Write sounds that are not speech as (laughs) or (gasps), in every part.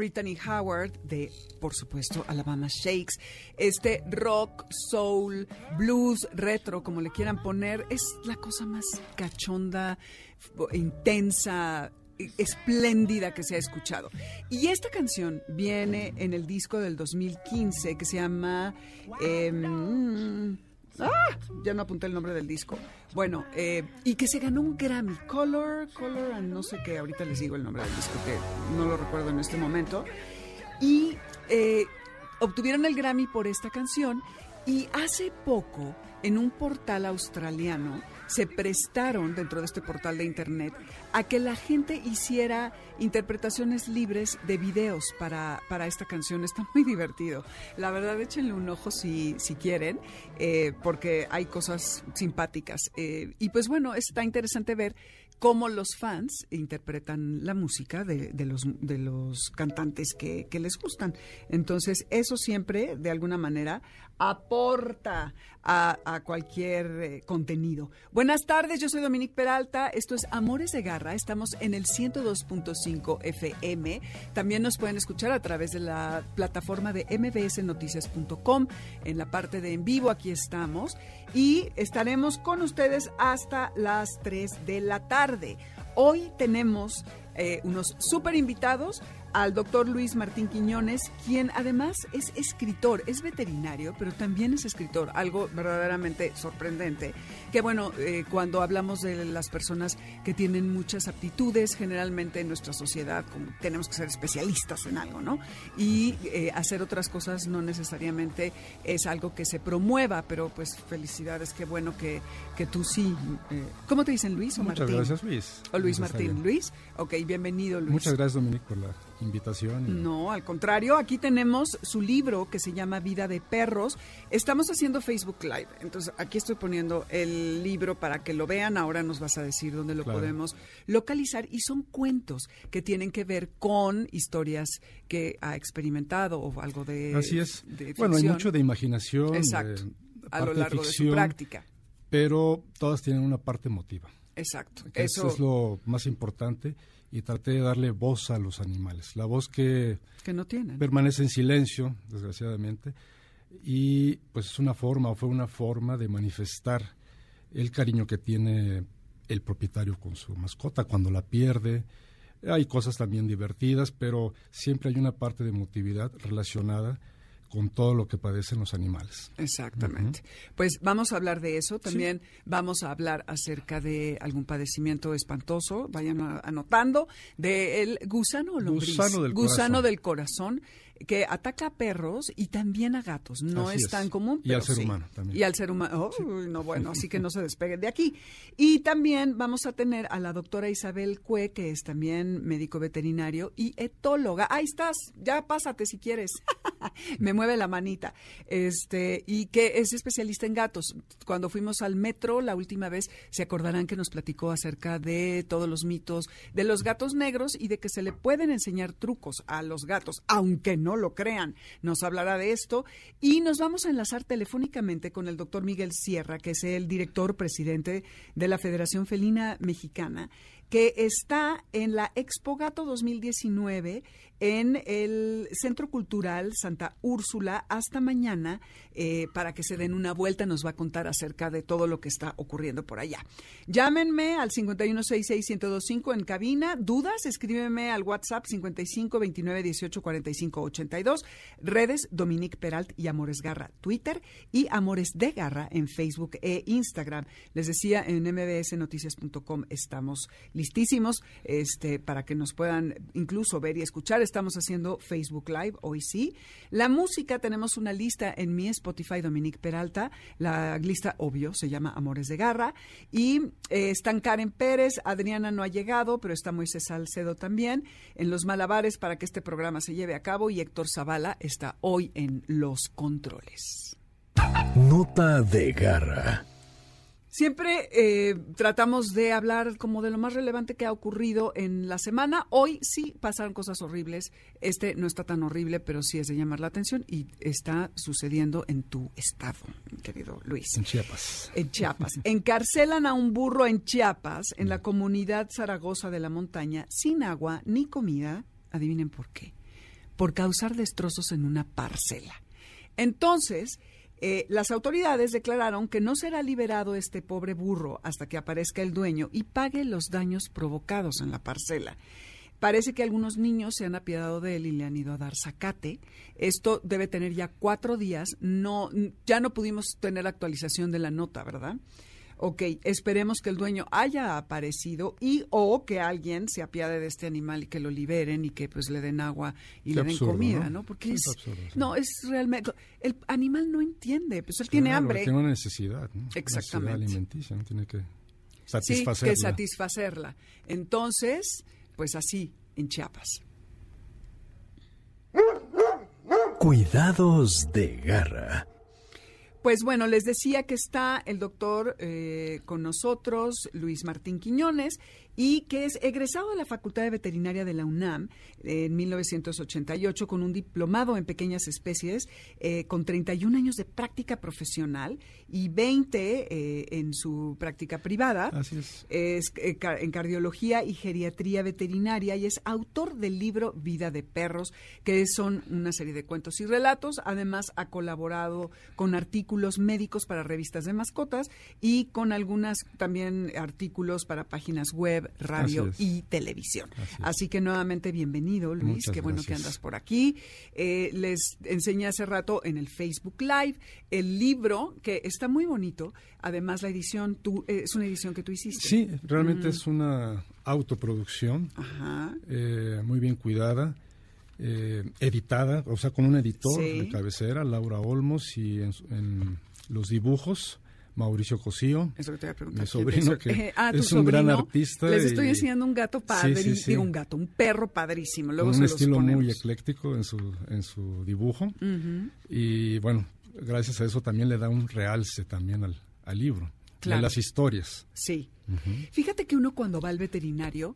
Brittany Howard, de, por supuesto, Alabama Shakes, este rock, soul, blues, retro, como le quieran poner, es la cosa más cachonda, intensa, espléndida que se ha escuchado. Y esta canción viene en el disco del 2015 que se llama... em, ¡Ah! Ya no apunté el nombre del disco. Bueno, eh, y que se ganó un Grammy. Color, Color, and no sé qué, ahorita les digo el nombre del disco, que no lo recuerdo en este momento. Y eh, obtuvieron el Grammy por esta canción. Y hace poco, en un portal australiano, se prestaron dentro de este portal de internet a que la gente hiciera interpretaciones libres de videos para, para esta canción. Está muy divertido. La verdad, échenle un ojo si, si quieren, eh, porque hay cosas simpáticas. Eh, y pues bueno, está interesante ver cómo los fans interpretan la música de, de los, de los cantantes que, que les gustan. Entonces, eso siempre, de alguna manera, aporta a, a cualquier eh, contenido. Buenas tardes, yo soy Dominique Peralta, esto es Amores de Garra, estamos en el 102.5 FM, también nos pueden escuchar a través de la plataforma de mbsnoticias.com, en la parte de en vivo aquí estamos, y estaremos con ustedes hasta las 3 de la tarde. Hoy tenemos eh, unos súper invitados al doctor Luis Martín Quiñones, quien además es escritor, es veterinario, pero también es escritor, algo verdaderamente sorprendente. Que bueno, eh, cuando hablamos de las personas que tienen muchas aptitudes, generalmente en nuestra sociedad como tenemos que ser especialistas en algo, ¿no? Y eh, hacer otras cosas no necesariamente es algo que se promueva, pero pues felicidades, qué bueno que, que tú sí. eh, ¿Cómo te dicen Luis o Muchas Martín? gracias, Luis. O Luis Está Martín. Luis, ok, bienvenido Luis. Muchas gracias, Dominique, por la invitación. No, al contrario, aquí tenemos su libro que se llama Vida de Perros. Estamos haciendo Facebook Live, entonces aquí estoy poniendo el libro para que lo vean. Ahora nos vas a decir dónde lo Claro. podemos localizar y son cuentos que tienen que ver con historias que ha experimentado o algo de Así es. de Bueno, hay mucho de imaginación. Exacto, de a lo largo de su ficción, práctica. Pero todas tienen una parte emotiva. Exacto. Eso es lo más importante. Y traté de darle voz a los animales. La voz que que no tienen. permanece en silencio, desgraciadamente. Y pues es una forma, o fue una forma de manifestar el cariño que tiene el propietario con su mascota cuando la pierde. Hay cosas también divertidas, pero siempre hay una parte de emotividad relacionada con todo lo que padecen los animales. Exactamente. Pues vamos a hablar de eso. También vamos a hablar acerca de algún padecimiento espantoso. Vayan a- anotando del gusano o lombriz. Gusano del Gusano corazón. del corazón que ataca a perros y también a gatos. No Así es, es. tan común. Y pero al ser sí. humano también. Y al ser humano. Uy, no, bueno, así que no se (laughs) despeguen de aquí. Y también vamos a tener a la doctora Isabel Cue, que es también médico veterinario y etóloga. Ahí estás, ya pásate si quieres. (laughs) me mueve la manita. Este, y que es especialista en gatos. Cuando fuimos al metro la última vez, se acordarán que nos platicó acerca de todos los mitos de los gatos negros y de que se le pueden enseñar trucos a los gatos, aunque no lo crean. Nos hablará de esto y nos vamos a enlazar telefónicamente con el doctor Miguel Sierra, que es el director presidente de la Federación Felina Mexicana que está en la Expo Gato 2019 en el Centro Cultural Santa Úrsula hasta mañana eh, para que se den una vuelta. Nos va a contar acerca de todo lo que está ocurriendo por allá. Llámenme al 5166-1025 en cabina. Dudas, escríbeme al WhatsApp 55 29 18 45 82. Redes Dominique Peralt y Amores Garra Twitter y Amores de Garra en Facebook e Instagram. Les decía en mbsnoticias.com estamos listísimos este, para que nos puedan incluso ver y escuchar estamos haciendo Facebook Live, hoy sí. La música, tenemos una lista en mi Spotify, Dominique Peralta. La lista, obvio, se llama Amores de Garra. Y eh, están Karen Pérez, Adriana no ha llegado, pero está Moisés Salcedo también en los malabares para que este programa se lleve a cabo. Y Héctor Zavala está hoy en los controles. Nota de Garra. Siempre eh, tratamos de hablar como de lo más relevante que ha ocurrido en la semana. Hoy sí pasaron cosas horribles. Este no está tan horrible, pero sí es de llamar la atención y está sucediendo en tu estado, querido Luis. En Chiapas. En Chiapas. (laughs) Encarcelan a un burro en Chiapas, en la comunidad Zaragoza de la Montaña, sin agua ni comida. Adivinen por qué. Por causar destrozos en una parcela. Entonces, eh, las autoridades declararon que no será liberado este pobre burro hasta que aparezca el dueño y pague los daños provocados en la parcela. Parece que algunos niños se han apiadado de él y le han ido a dar zacate. Esto debe tener ya cuatro días. No, ya no pudimos tener actualización de la nota, ¿verdad? Ok, esperemos que el dueño haya aparecido y o que alguien se apiade de este animal y que lo liberen y que pues le den agua y le den comida, ¿no? Porque es, no, es realmente, el animal no entiende, pues él tiene hambre. Tiene una necesidad, ¿no? Exactamente. Una alimenticia, ¿no? Tiene que satisfacerla. Sí, que satisfacerla. Entonces, pues así, en Chiapas. Cuidados de garra. Pues bueno, les decía que está el doctor eh, con nosotros, Luis Martín Quiñones, y que es egresado de la Facultad de Veterinaria de la UNAM en 1988 con un diplomado en pequeñas especies, eh, con 31 años de práctica profesional y 20 eh, en su práctica privada. Así es. Es eh, en cardiología y geriatría veterinaria y es autor del libro Vida de Perros, que son una serie de cuentos y relatos. Además, ha colaborado con artículos médicos para revistas de mascotas y con algunas también artículos para páginas web, radio y televisión. Así, que nuevamente bienvenido, Luis. Qué bueno que andas por aquí. Eh, les enseñé hace rato en el Facebook Live el libro que está muy bonito. Además, la edición tú, eh, es una edición que tú hiciste. Sí, realmente mm. es una autoproducción eh, muy bien cuidada. editada, o sea, con un editor de cabecera, Laura Olmos, y en los dibujos Mauricio Cosío, mi sobrino que ah, es un gran artista. Les estoy enseñando un gato padrísimo, un gato, un perro padrísimo. Luego un estilo muy ecléctico en su, en su dibujo. Y bueno, gracias a eso también le da un realce también al, al libro, de las historias. Sí. Fíjate que uno cuando va al veterinario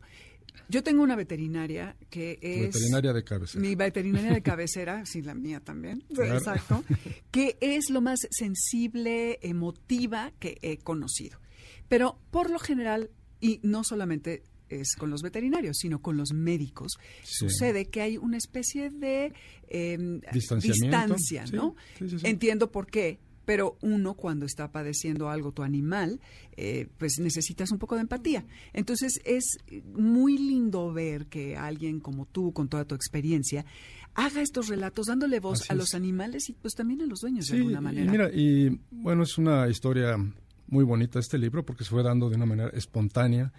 yo tengo una veterinaria que es... Veterinaria de cabecera. Mi veterinaria de cabecera, (laughs) sí, la mía también, exacto, que es lo más sensible, emotiva que he conocido. Pero por lo general, y no solamente es con los veterinarios, sino con los médicos, sucede que hay una especie de eh, distancia, ¿no? Entiendo por qué, pero uno cuando está padeciendo algo, tu animal, eh, pues necesitas un poco de empatía. Entonces es muy lindo ver que alguien como tú, con toda tu experiencia, haga estos relatos dándole voz a los animales y pues también a los dueños de alguna manera. Y mira, y bueno, es una historia muy bonita este libro porque se fue dando de una manera espontánea,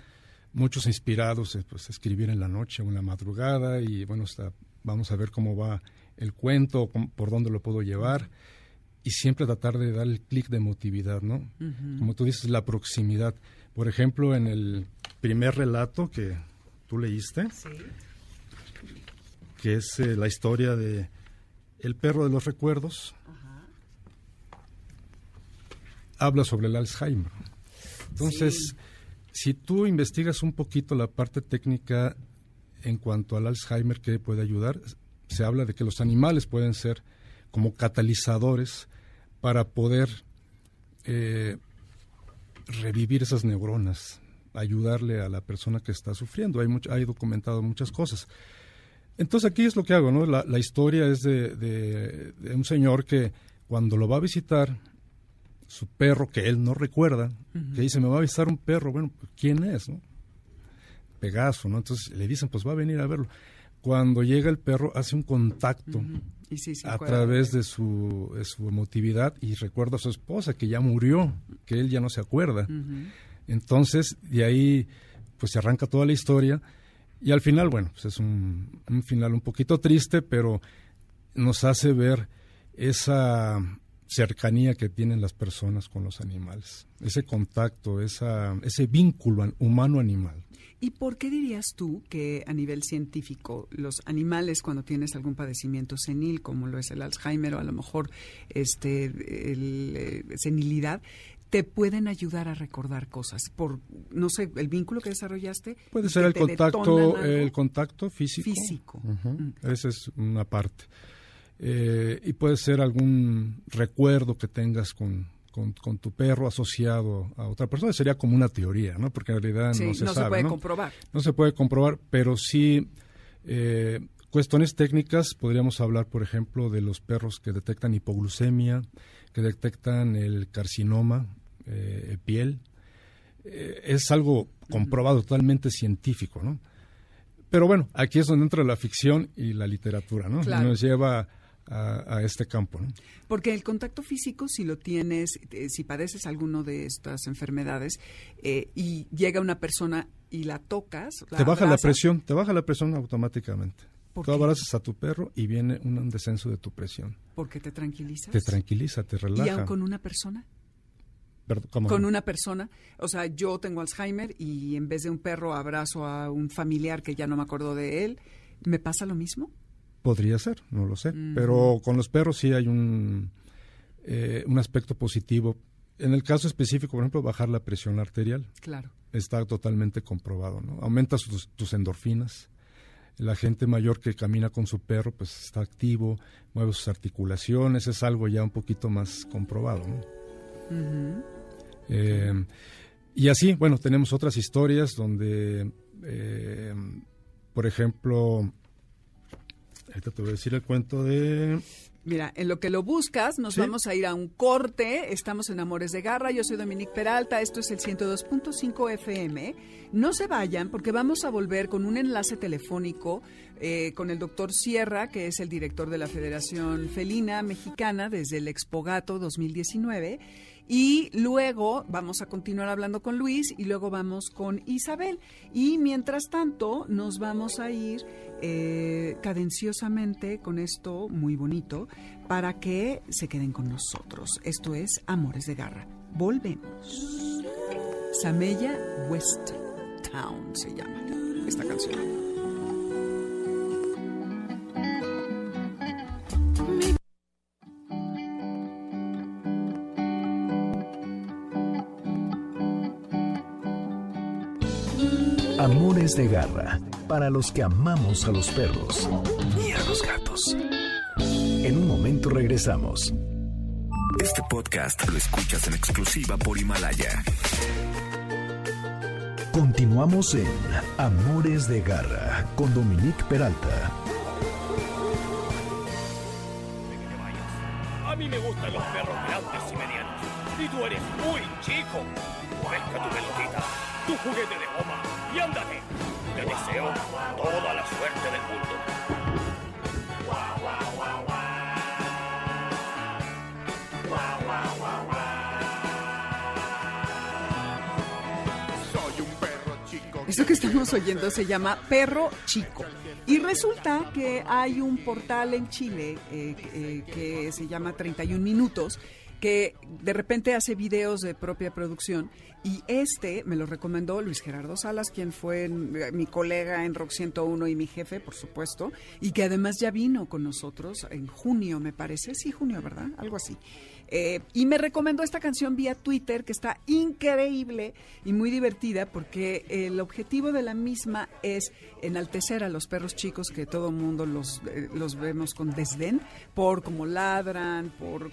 muchos inspirados pues, a escribir en la noche o en la madrugada y bueno, está, vamos a ver cómo va el cuento, por dónde lo puedo llevar y siempre tratar de dar el clic de emotividad, ¿no? Como tú dices, la proximidad. Por ejemplo, en el primer relato que tú leíste, que es eh, la historia de El perro de los recuerdos habla sobre el Alzheimer. Entonces, si tú investigas un poquito la parte técnica en cuanto al Alzheimer que puede ayudar, se habla de que los animales pueden ser como catalizadores para poder eh, revivir esas neuronas, ayudarle a la persona que está sufriendo. Hay, mucho, hay documentado muchas cosas. Entonces aquí es lo que hago, ¿no? La, historia es de, un señor que cuando lo va a visitar, su perro que él no recuerda, que dice, me va a visitar un perro, bueno, ¿quién es? No? Pegaso, ¿no? Entonces le dicen, pues va a venir a verlo. Cuando llega el perro, hace un contacto a través de su, su, emotividad y recuerda a su esposa que ya murió, que él ya no se acuerda. Entonces, de ahí, pues se arranca toda la historia. Y al final, bueno, pues es un, un final un poquito triste, pero nos hace ver esa cercanía que tienen las personas con los animales, ese contacto, esa, ese vínculo humano-animal. ¿Y por qué dirías tú que a nivel científico los animales cuando tienes algún padecimiento senil, como lo es el Alzheimer o a lo mejor este el, eh, senilidad, te pueden ayudar a recordar cosas por no sé el vínculo que desarrollaste puede ser el contacto el contacto físico. Físico. Mm. esa es una parte eh, y puede ser algún recuerdo que tengas con, con, tu perro asociado a otra persona sería como una teoría no porque en realidad no se no se puede comprobar no se puede comprobar pero sí eh, cuestiones técnicas podríamos hablar por ejemplo de los perros que detectan hipoglucemia que detectan el carcinoma eh, piel. Eh, es algo comprobado, totalmente científico, ¿no? Pero bueno, aquí es donde entra la ficción y la literatura, ¿no? Nos lleva a, este campo. ¿no? Porque el contacto físico, si lo tienes, eh, si padeces alguno de estas enfermedades y llega una persona y la tocas, te baja la presión, te baja la presión automáticamente. Tú abrazas a tu perro y viene un descenso de tu presión. ¿Porque te tranquilizas? Te tranquiliza, te relaja. ¿Y con una persona? Con una persona. O sea, yo tengo Alzheimer y en vez de un perro abrazo a un familiar que ya no me acuerdo de él. ¿Me pasa lo mismo? Podría ser, no lo sé. Pero con los perros sí hay un, eh, un aspecto positivo. En el caso específico, por ejemplo, bajar la presión arterial. Claro. Está totalmente comprobado, ¿no? Aumentas tus endorfinas la gente mayor que camina con su perro pues está activo, mueve sus articulaciones, es algo ya un poquito más comprobado. Eh, y así, bueno, tenemos otras historias donde, eh, por ejemplo, ahorita te voy a decir el cuento de... Mira, en lo que lo buscas, nos vamos a ir a un corte. Estamos en Amores de Garra. Yo soy Dominique Peralta. Esto es el 102.5 FM. No se vayan porque vamos a volver con un enlace telefónico eh, con el doctor Sierra, que es el director de la Federación Felina Mexicana desde el Expogato 2019 y luego vamos a continuar hablando con Luis y luego vamos con Isabel. Y mientras tanto nos vamos a ir eh, cadenciosamente con esto muy bonito para que se queden con nosotros. Esto es Amores de Garra. Volvemos. Samella West Town se llama esta canción. Amores de garra para los que amamos a los perros y a los gatos. En un momento regresamos. Este podcast lo escuchas en exclusiva por Himalaya. Continuamos en Amores de garra con Dominique Peralta. A mí me gustan los perros grandes y medianos. Y tú eres muy chico. Pesca tu pelotita, tu juguete de goma y ándate. Te deseo toda la suerte del mundo. Soy un perro chico. Esto que estamos oyendo se llama Perro Chico. Y resulta que hay un portal en Chile eh, eh, que se llama 31 Minutos que de repente hace videos de propia producción y este me lo recomendó Luis Gerardo Salas, quien fue eh, mi colega en Rock 101 y mi jefe, por supuesto, y que además ya vino con nosotros en junio, me parece. Sí, junio, ¿verdad? Algo así. Eh, y me recomendó esta canción vía Twitter que está increíble y muy divertida porque el objetivo de la misma es enaltecer a los perros chicos que todo mundo los, eh, los vemos con desdén por cómo ladran, por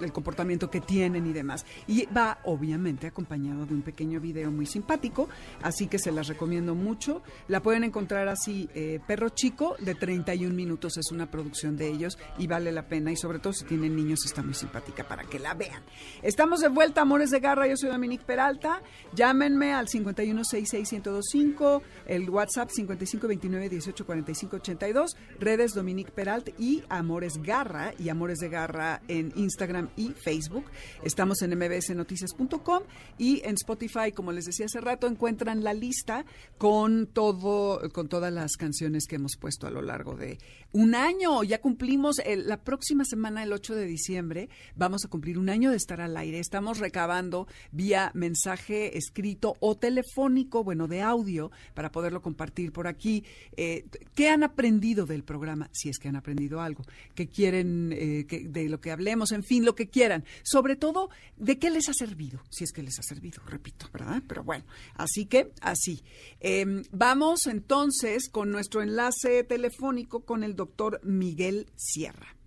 el comportamiento que tienen y demás. Y va obviamente acompañado de un pequeño video muy simpático, así que se las recomiendo mucho. La pueden encontrar así, eh, Perro Chico, de 31 minutos, es una producción de ellos y vale la pena y sobre todo si tienen niños está muy simpática para que la vean. Estamos de vuelta, Amores de Garra, yo soy Dominique Peralta. Llámenme al 5166125, el WhatsApp 5529184582, redes Dominique Peralta y Amores Garra y Amores de Garra en Instagram y Facebook. Estamos en mbsnoticias.com y en Spotify, como les decía hace rato, encuentran la lista con todo con todas las canciones que hemos puesto a lo largo de un año. Ya cumplimos la próxima semana el 8 de diciembre, vamos a cumplir un año de estar al aire. Estamos recabando vía mensaje escrito o telefónico, bueno, de audio, para poderlo compartir por aquí. Eh, ¿Qué han aprendido del programa? Si es que han aprendido algo. ¿Qué quieren eh, de lo que hablemos? En fin, lo que quieran. Sobre todo, ¿de qué les ha servido? Si es que les ha servido, repito, ¿verdad? Pero bueno, así que así. Em, vamos entonces con nuestro enlace telefónico con el doctor Miguel Sierra.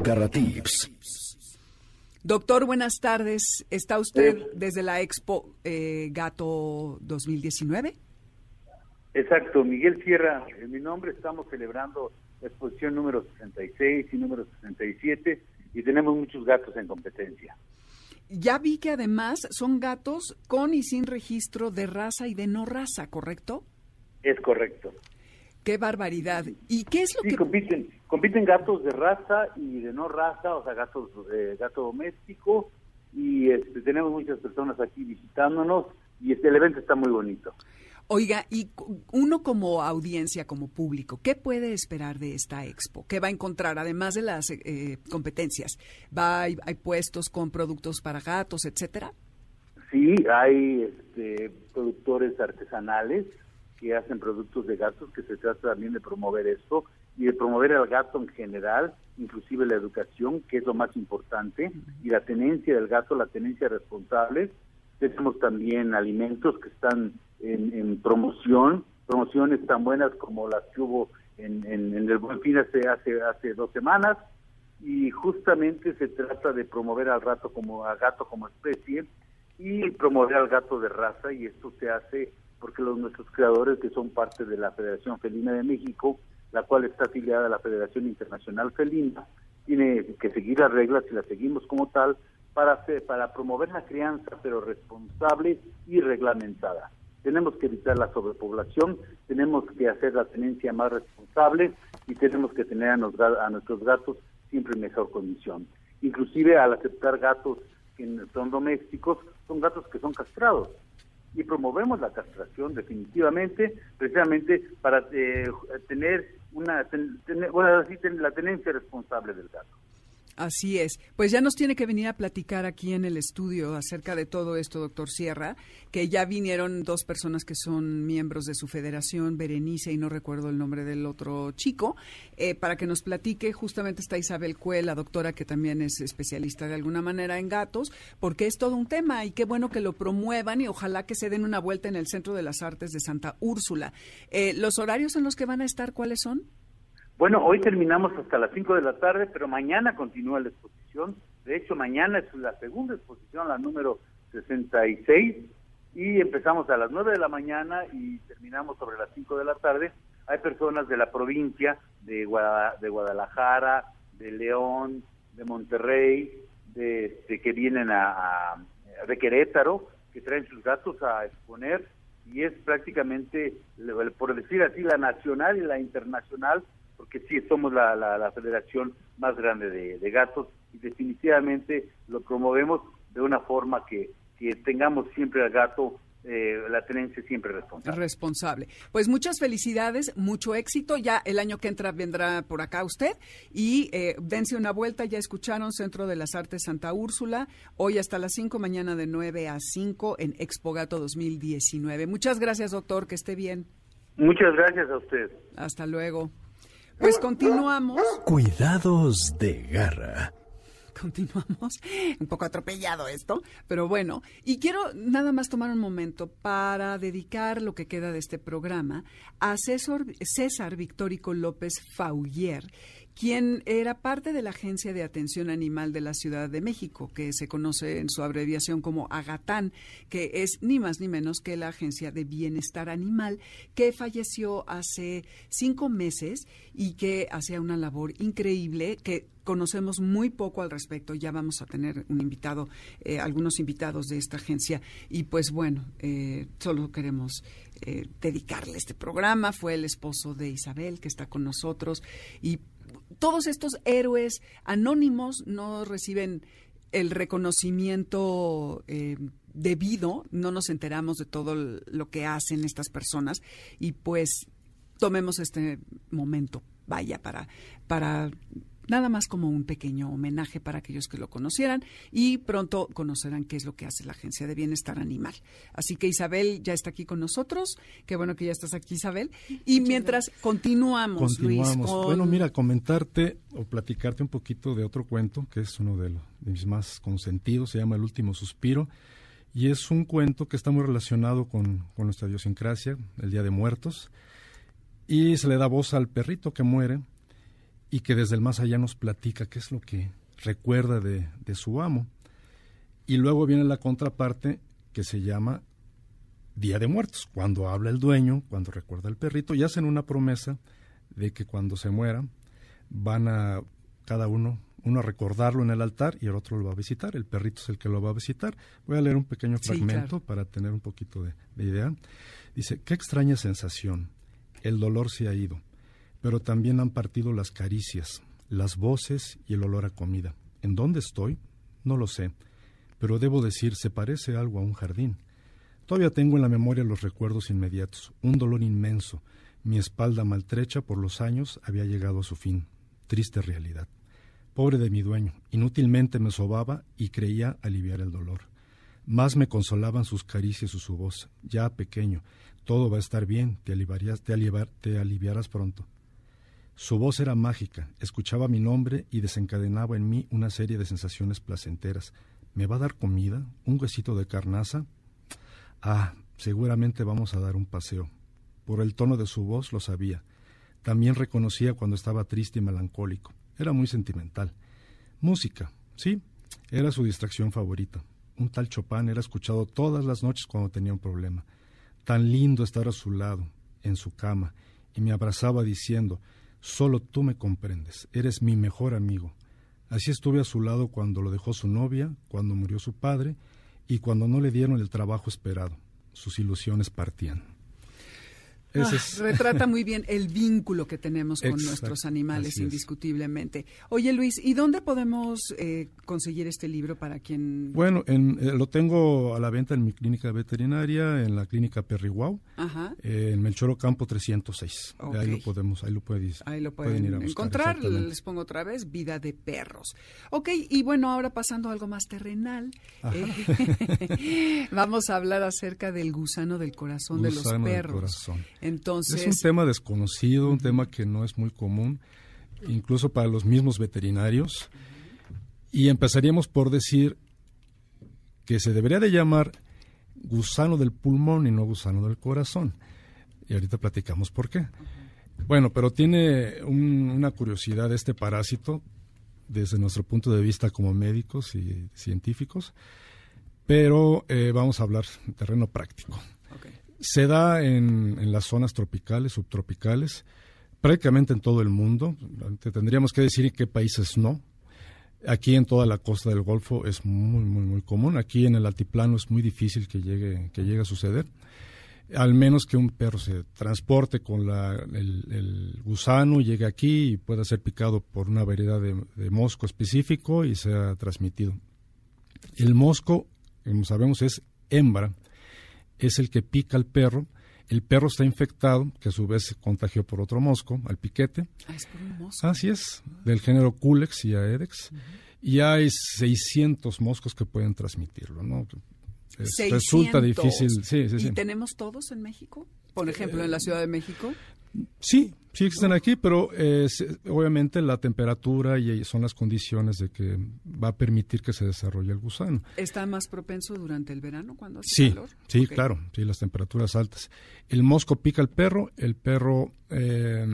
Garra Tips. Doctor, buenas tardes. ¿Está usted desde la Expo eh, Gato 2019? Exacto, Miguel Sierra, en mi nombre estamos celebrando la exposición número 66 y número 67 y tenemos muchos gatos en competencia. Ya vi que además son gatos con y sin registro de raza y de no raza, ¿correcto? Es correcto. Qué barbaridad. ¿Y qué es lo Sí, que compiten, compiten gatos de raza y de no raza, o sea, gatos de gato doméstico y este, tenemos muchas personas aquí visitándonos y este el evento está muy bonito. Oiga, y uno como audiencia, como público, ¿qué puede esperar de esta expo? ¿Qué va a encontrar, además de las eh, competencias? ¿Va, hay, hay puestos con productos para gatos, etcétera? Sí, hay este, productores artesanales que hacen productos de gatos, que se trata también de promover esto y de promover al gato en general, inclusive la educación, que es lo más importante, y la tenencia del gato, la tenencia responsable. Tenemos también alimentos que están en, promoción, promociones tan buenas como las que hubo en, el Buen Fin hace, hace, dos semanas, y justamente se trata de promover al gato como al gato como especie y promover al gato de raza y esto se hace porque los nuestros creadores que son parte de la Federación Felina de México, la cual está afiliada a la Federación Internacional Felina, tiene que seguir las reglas y las seguimos como tal para hacer, para promover la crianza pero responsable y reglamentada. Tenemos que evitar la sobrepoblación, tenemos que hacer la tenencia más responsable y tenemos que tener a, a nuestros gatos siempre en mejor condición. Inclusive al aceptar gatos que son domésticos, son gatos que son castrados. Y promovemos la castración definitivamente, precisamente para eh, tener una, ten- bueno, así la tenencia responsable del gato. Así es. Pues ya nos tiene que venir a platicar aquí en el estudio acerca de todo esto, doctor Sierra, que ya vinieron dos personas que son miembros de su federación, Berenice y no recuerdo el nombre del otro chico, eh, para que nos platique. Justamente está Isabel Cue, la doctora que también es especialista de alguna manera en gatos, porque es todo un tema y qué bueno que lo promuevan y ojalá que se den una vuelta en el Centro de las Artes de Santa Úrsula. Eh, ¿Los horarios en los que van a estar cuáles son? Bueno, hoy terminamos hasta las 5 de la tarde, pero mañana continúa la exposición. De hecho, mañana es la segunda exposición, la número 66, y empezamos a las 9 de la mañana y terminamos sobre las 5 de la tarde. Hay personas de la provincia, de, Guada- de Guadalajara, de León, de Monterrey, de, este, que vienen a, a- de Querétaro, que traen sus gatos a exponer y es prácticamente, por decir así, la nacional y la internacional, porque sí somos la, la, la federación más grande de, de gatos y definitivamente lo promovemos de una forma que, que tengamos siempre al gato eh, la tenencia siempre responsable. Responsable. Pues muchas felicidades, mucho éxito. Ya el año que entra vendrá por acá usted y eh, dense una vuelta. Ya escucharon Centro de las Artes Santa Úrsula. Hoy hasta las 5, mañana de 9 a 5 en Expogato 2019. Muchas gracias, doctor. Que esté bien. Muchas gracias a usted. Hasta luego. Pues continuamos. Cuidados de garra. Continuamos. (laughs) Un poco atropellado esto, pero bueno. Y quiero nada más tomar un momento para dedicar lo que queda de este programa a César, César Victórico López Fauller, quien era parte de la Agencia de Atención Animal de la Ciudad de México, que se conoce en su abreviación como AGATAN, que es ni más ni menos que la Agencia de Bienestar Animal, que falleció hace cinco meses y que hacía una labor increíble, que conocemos muy poco al respecto. Ya vamos a tener un invitado, eh, algunos invitados de esta agencia. Y pues bueno, eh, solo queremos eh, dedicarle este programa. Fue el esposo de Isabel que está con nosotros. Y todos estos héroes anónimos no reciben el reconocimiento eh, debido, no nos enteramos de todo lo que hacen estas personas y pues tomemos este momento, vaya, para, para nada más como un pequeño homenaje para aquellos que lo conocieran y pronto conocerán qué es lo que hace la Agencia de Bienestar Animal. Así que Isabel ya está aquí con nosotros. Qué bueno que ya estás aquí, Isabel. Y mientras continuamos, Continuamos. Luis. con- Bueno, mira, comentarte o platicarte un poquito de otro cuento, que es uno de, lo- de mis más consentidos, se llama El último suspiro, y es un cuento que está muy relacionado con, con nuestra idiosincrasia, el Día de Muertos, y se le da voz al perrito que muere y que desde el más allá nos platica qué es lo que recuerda de, de su amo. Y luego viene la contraparte que se llama Día de Muertos, cuando habla el dueño, cuando recuerda al perrito, y hacen una promesa de que cuando se muera van a cada uno, uno a recordarlo en el altar y el otro lo va a visitar, el perrito es el que lo va a visitar. Voy a leer un pequeño Sí, fragmento claro. para tener un poquito de, de idea. Dice, qué extraña sensación, el dolor se ha ido, pero también han partido las caricias, las voces y el olor a comida. ¿En dónde estoy? No lo sé, pero debo decir, se parece algo a un jardín. Todavía tengo en la memoria los recuerdos inmediatos, un dolor inmenso. Mi espalda maltrecha por los años había llegado a su fin. Triste realidad. Pobre de mi dueño, inútilmente me sobaba y creía aliviar el dolor. Más me consolaban sus caricias y su voz. Ya pequeño, todo va a estar bien, te aliviarás, te te aliviarás pronto. Su voz era mágica, escuchaba mi nombre y desencadenaba en mí una serie de sensaciones placenteras. ¿Me va a dar comida? ¿Un huesito de carnaza? Ah, seguramente vamos a dar un paseo. Por el tono de su voz lo sabía. También reconocía cuando estaba triste y melancólico. Era muy sentimental. Música, sí, era su distracción favorita. Un tal Chopin era escuchado todas las noches cuando tenía un problema. Tan lindo estar a su lado, en su cama, y me abrazaba diciendo, solo tú me comprendes, eres mi mejor amigo. Así estuve a su lado cuando lo dejó su novia, cuando murió su padre y cuando no le dieron el trabajo esperado. Sus ilusiones partían. Ese Ah, retrata muy (laughs) bien el vínculo que tenemos con Exacto, nuestros animales, indiscutiblemente. Oye, Luis, ¿y dónde podemos eh, conseguir este libro para quien... Bueno, en- eh, lo tengo a la venta en mi clínica veterinaria, en la clínica Perriguau, eh, en Melchoro Campo 306. Ok. Ahí lo podemos, ahí lo puedes, Ahí lo pueden, ir a buscar, encontrar. Les pongo otra vez, Vida de Perros. Ok, y bueno, ahora pasando a algo más terrenal, eh, (laughs) vamos a hablar acerca del gusano del corazón de los Gusano del perros. corazón. Entonces, Es un tema desconocido, un tema que no es muy común, incluso para los mismos veterinarios. Y empezaríamos por decir que se debería de llamar gusano del pulmón y no gusano del corazón. Y ahorita platicamos por qué. Bueno, pero tiene un- una curiosidad este parásito desde nuestro punto de vista como médicos y científicos, pero eh, vamos a hablar en terreno práctico. Se da en, las zonas tropicales, subtropicales, prácticamente en todo el mundo. Te- Tendríamos que decir en qué países no. Aquí en toda la costa del Golfo es muy, muy, muy común. Aquí en el altiplano es muy difícil que llegue, que llegue a suceder. Al menos que un perro se transporte con el, el gusano, llegue aquí y pueda ser picado por una variedad de, de mosco específico y sea transmitido. El mosco, como sabemos, es hembra es el que pica al perro. El perro está infectado, que a su vez se contagió por otro mosco, al piquete. Ah, es por un mosco. Así es, del género Culex y Aedex. Y hay 600 moscos que pueden transmitirlo, ¿no? Es- resulta 600. difícil. Sí, sí, sí. ¿Y tenemos todos en México? Por ejemplo, en la Ciudad de México. Sí, sí existen aquí, pero eh, obviamente la temperatura y son las condiciones de que va a permitir que se desarrolle el gusano. ¿Está más propenso durante el verano cuando hace Sí, calor? sí, Ok. claro, sí, las temperaturas altas. El mosco pica al perro, el perro, eh,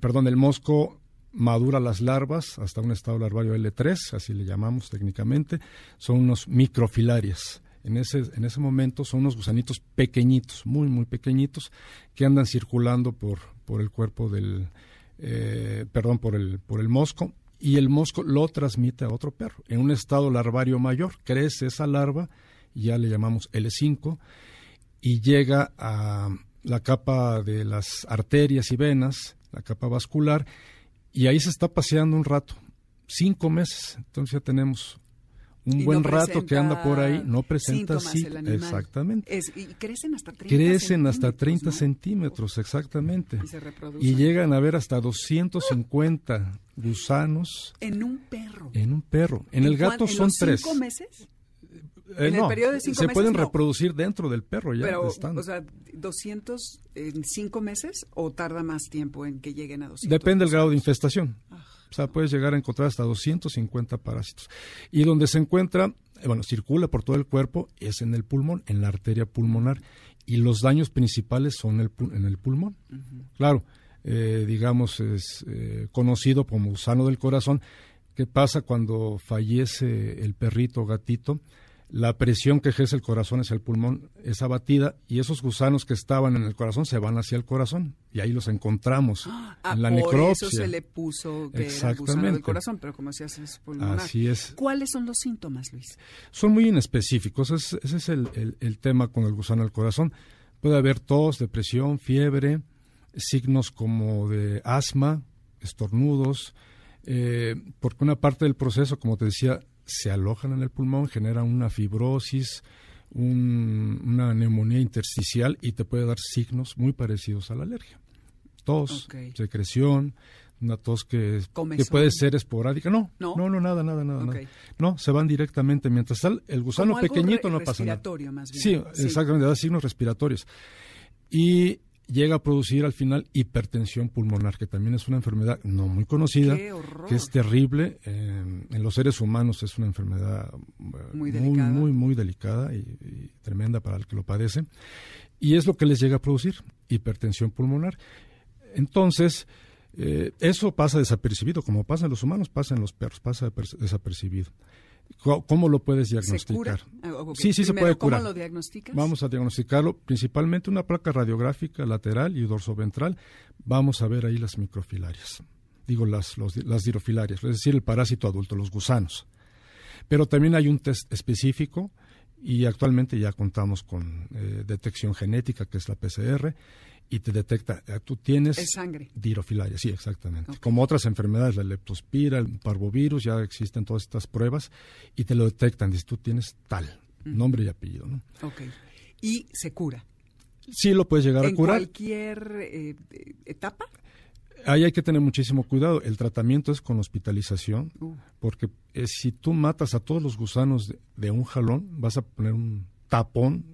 perdón, el mosco madura las larvas hasta un estado larvario L3, así le llamamos técnicamente, son unos microfilarias. En ese, en ese momento son unos gusanitos pequeñitos, muy, muy pequeñitos, que andan circulando por, por el cuerpo del, eh, perdón, por el, por el mosco, y el mosco lo transmite a otro perro. En un estado larvario mayor, crece esa larva, ya le llamamos L5, y llega a la capa de las arterias y venas, la capa vascular, y ahí se está paseando un rato, cinco meses. Entonces ya tenemos un Y buen no rato que anda por ahí, no presenta sí, el exactamente. Es- y crecen hasta 30 Crecen hasta centímetros, 30 ¿no? centímetros, exactamente. Y se. Y llegan a ver hasta 250 gusanos En un perro. en un perro. En el cuán- gato en son los tres. cinco meses? Eh, en el no, periodo de cinco se meses, pueden no. reproducir dentro del perro ya. Pero, están. o sea, 200 en cinco meses o tarda más tiempo en que lleguen a 200? Depende del grado de infestación. O sea, puedes llegar a encontrar hasta 250 parásitos. Y donde se encuentra, eh, bueno, circula por todo el cuerpo, es en el pulmón, en la arteria pulmonar. Y los daños principales son el en el pulmón. Claro, eh, digamos, es eh, conocido como gusano del corazón. ¿Qué pasa cuando fallece el perrito o gatito? La presión que ejerce el corazón hacia el pulmón es abatida y esos gusanos que estaban en el corazón se van hacia el corazón y ahí los encontramos (gasps) Ah, en la por necropsia. eso se le puso que era gusano Exactamente. del corazón, pero como decías es pulmonar. Así es. ¿Cuáles son los síntomas, Luis? Son muy inespecíficos, ese, ese es el, el- el tema con el gusano del corazón. Puede haber tos, depresión, fiebre, signos como de asma, estornudos, eh, porque una parte del proceso, como te decía, se alojan en el pulmón, genera una fibrosis, un- una neumonía intersticial y te puede dar signos muy parecidos a la alergia. Tos, secreción, una tos que, que puede ser esporádica. No, ¿No? no, no, nada, nada, nada. No, se van directamente. Mientras está el- el gusano Como algo pequeñito, re- no pasa nada. respiratorio, más bien. Sí, Sí. exactamente, da signos respiratorios. Y llega a producir al final hipertensión pulmonar, que también es una enfermedad no muy conocida, que es terrible. eh, en los seres humanos es una enfermedad eh, Muy muy, delicada. muy, muy delicada y, y tremenda para el que lo padece. Y es lo que les llega a producir, hipertensión pulmonar. Entonces, eh, eso pasa desapercibido, como pasa en los humanos, pasa en los perros, pasa desapercibido. ¿Cómo lo puedes ¿Se cura? diagnosticar? Ah. Sí, sí se puede curar. ¿Cómo lo diagnosticas? Vamos a diagnosticarlo principalmente una placa radiográfica lateral y dorsoventral. Vamos a ver ahí las microfilarias. Digo, las, los- las dirofilarias, es decir, el parásito adulto, los gusanos. Pero también hay un test específico y actualmente ya contamos con eh, detección genética, que es la PCR, y te detecta, tú tienes... Es sangre. Dirofilaria, sí, exactamente. Como otras enfermedades, la leptospira, el parvovirus, ya existen todas estas pruebas y te lo detectan. Dices, tú tienes tal, nombre y apellido, ¿no? Ok. Y se cura. Sí lo puedes llegar a ¿En curar. cualquier eh, eh, etapa? Ahí hay que tener muchísimo cuidado. El tratamiento es con hospitalización, Uh. porque eh, si tú matas a todos los gusanos de, de un jalón, vas a poner un tapón,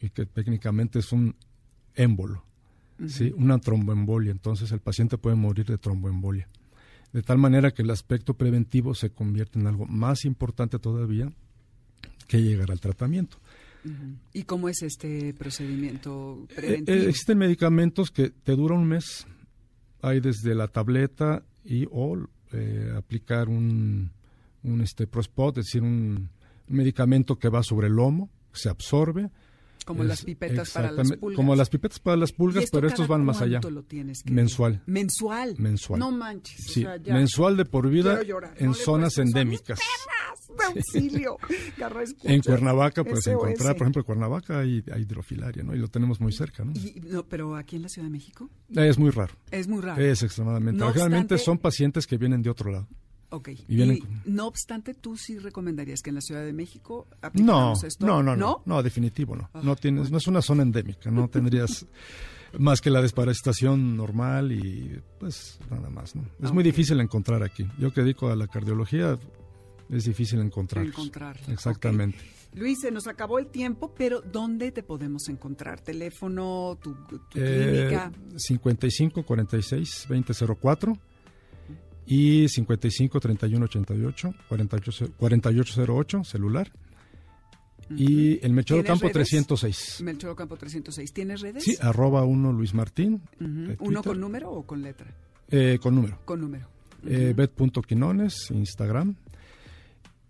y que técnicamente es un émbolo, ¿sí? una tromboembolia. Entonces el paciente puede morir de tromboembolia. De tal manera que el aspecto preventivo se convierte en algo más importante todavía que llegar al tratamiento. ¿Y cómo es este procedimiento Eh, preventivo? eh, existen medicamentos que te duran un mes. Hay desde la tableta y o eh, aplicar un, un este prospot, es decir, un, un medicamento que va sobre el lomo, se absorbe. Como es- las pipetas para las pulgas. Como las pipetas para las ¿Y pulgas, esto pero estos van más allá. cuánto lo tienes que- Mensual. Mensual. Mensual. No manches. o Sí, sea, ya. mensual de por vida en No zonas endémicas. De auxilio. En Cuernavaca puedes SOS. encontrar, por ejemplo, en Cuernavaca hay, hay hidrofilaria, ¿no? Y lo tenemos muy cerca, ¿no? Y, no, pero aquí en la Ciudad de México Es muy raro. es muy raro. Es extremadamente. No obstante- son pacientes que vienen de otro lado. Ok. Y vienen Y, con- no obstante, ¿tú sí recomendarías que en la Ciudad de México No, esto? no, no, no, no, definitivo no. No tienes, no es una zona endémica, no tendrías (laughs) más que la desparasitación normal y pues nada más, ¿no? Es muy Ok. difícil encontrar aquí. Yo que dedico a la cardiología es difícil encontrar. Encontrarla, Exactamente. Luis, se nos acabó el tiempo, pero ¿dónde te podemos encontrar? ¿Teléfono, tu, tu Eh, clínica? 55 46 2004 y 55 31 88 48, 4808 celular y el ¿Tienes Campo redes? 306. Melchor Campo 306. ¿Tienes redes? Sí, arroba uno Luis Martín. Ujú. de ¿Uno Twitter. con número o con letra? Eh, con número. Con número. Eh, Ujú. Bet.quinones, Instagram.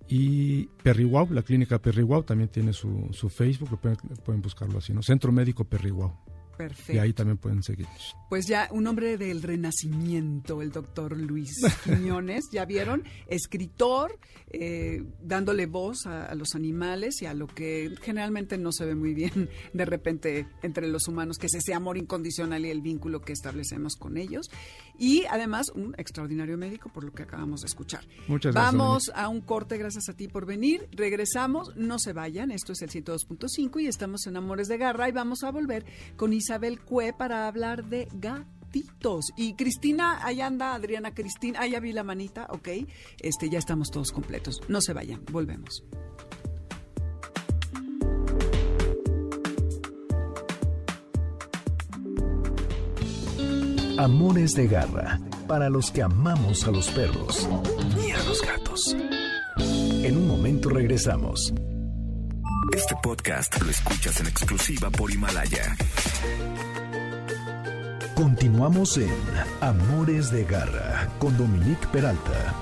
Y Perriwau, la clínica Perriwau también tiene su, su Facebook, pueden, pueden buscarlo así, ¿no? Centro Médico Perriwau. Perfecto. Y ahí también pueden seguirnos. Pues ya un hombre del renacimiento, el doctor Luis (laughs) Quiñones, ya vieron, escritor, eh, dándole voz a, a los animales y a lo que generalmente no se ve muy bien de repente entre los humanos, que es ese amor incondicional y el vínculo que establecemos con ellos. Y además un extraordinario médico, por lo que acabamos de escuchar. Muchas gracias, Vamos a un corte, gracias a ti por venir. Regresamos, no se vayan, esto es el 102.5 y estamos en Amores de Garra y vamos a volver con Isabel Cue para hablar de gatitos. Y Cristina, ahí anda Adriana Cristina, ya vi la manita, ok. Este, ya estamos todos completos. No se vayan, volvemos. Amores de garra para los que amamos a los perros y a los gatos. En un momento regresamos. Este podcast lo escuchas en exclusiva por Himalaya. Continuamos en Amores de garra con Dominique Peralta.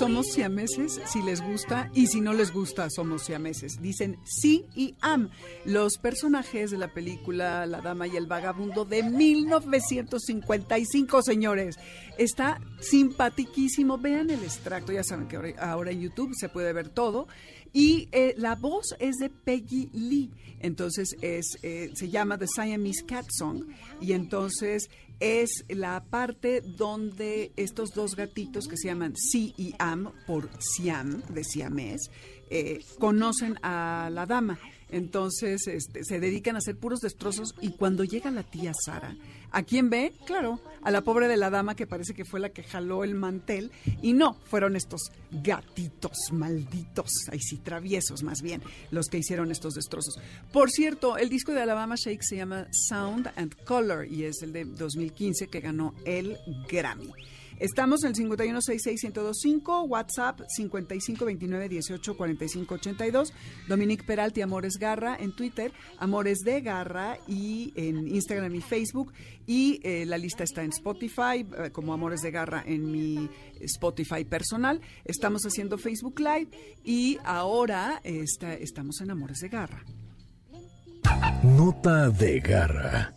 Somos siameses si les gusta y si no les gusta somos siameses. Dicen sí y am. Los personajes de la película La Dama y el Vagabundo de 1955, señores. Está simpatiquísimo. Vean el extracto. Ya saben que ahora, ahora en YouTube se puede ver todo. Y eh, la voz es de Peggy Lee. Entonces es, eh, se llama The Siamese Cat Song. Y entonces es la parte donde estos dos gatitos que se llaman Si y Am por Siam, de Siamés, eh, conocen a la dama. Entonces este, se dedican a hacer puros destrozos y cuando llega la tía Sara, ¿a quién ve? Claro, a la pobre de la dama que parece que fue la que jaló el mantel y no, fueron estos gatitos malditos, ahí sí, traviesos más bien, los que hicieron estos destrozos. Por cierto, el disco de Alabama Shake se llama Sound and Color y es el de 2015 que ganó el Grammy. Estamos en el 5166125, WhatsApp 5529184582, Dominique Peralti Amores Garra en Twitter, Amores de Garra y en Instagram y Facebook y eh, la lista está en Spotify eh, como Amores de Garra en mi Spotify personal. Estamos haciendo Facebook Live y ahora está- estamos en Amores de Garra. Nota de garra.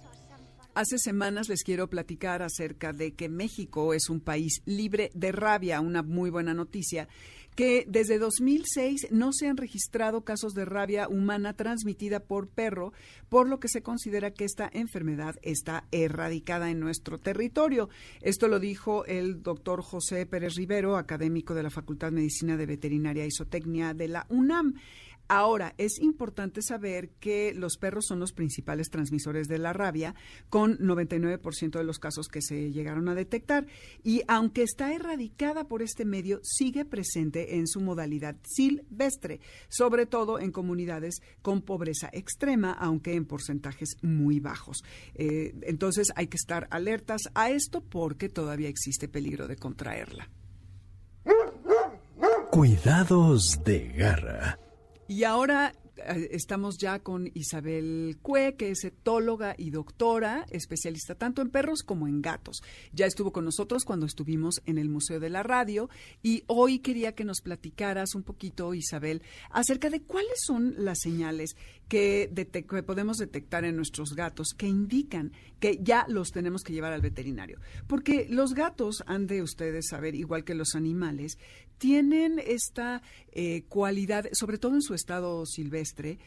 Hace semanas les quiero platicar acerca de que México es un país libre de rabia, una muy buena noticia, que desde 2006 no se han registrado casos de rabia humana transmitida por perro, por lo que se considera que esta enfermedad está erradicada en nuestro territorio. Esto lo dijo el doctor José Pérez Rivero, académico de la Facultad de Medicina de Veterinaria y Zootecnia de la UNAM. Ahora, es importante saber que los perros son los principales transmisores de la rabia, con 99% de los casos que se llegaron a detectar. Y aunque está erradicada por este medio, sigue presente en su modalidad silvestre, sobre todo en comunidades con pobreza extrema, aunque en porcentajes muy bajos. Eh, entonces hay que estar alertas a esto porque todavía existe peligro de contraerla. Cuidados de garra. Y ahora eh, estamos ya con Isabel Cue, que es etóloga y doctora, especialista tanto en perros como en gatos. Ya estuvo con nosotros cuando estuvimos en el Museo de la Radio y hoy quería que nos platicaras un poquito, Isabel, acerca de cuáles son las señales que, podemos detectar en nuestros gatos que indican que ya los tenemos que llevar al veterinario. Porque los gatos, han de ustedes saber, igual que los animales, tienen esta eh, cualidad, sobre todo en su estado silvestre,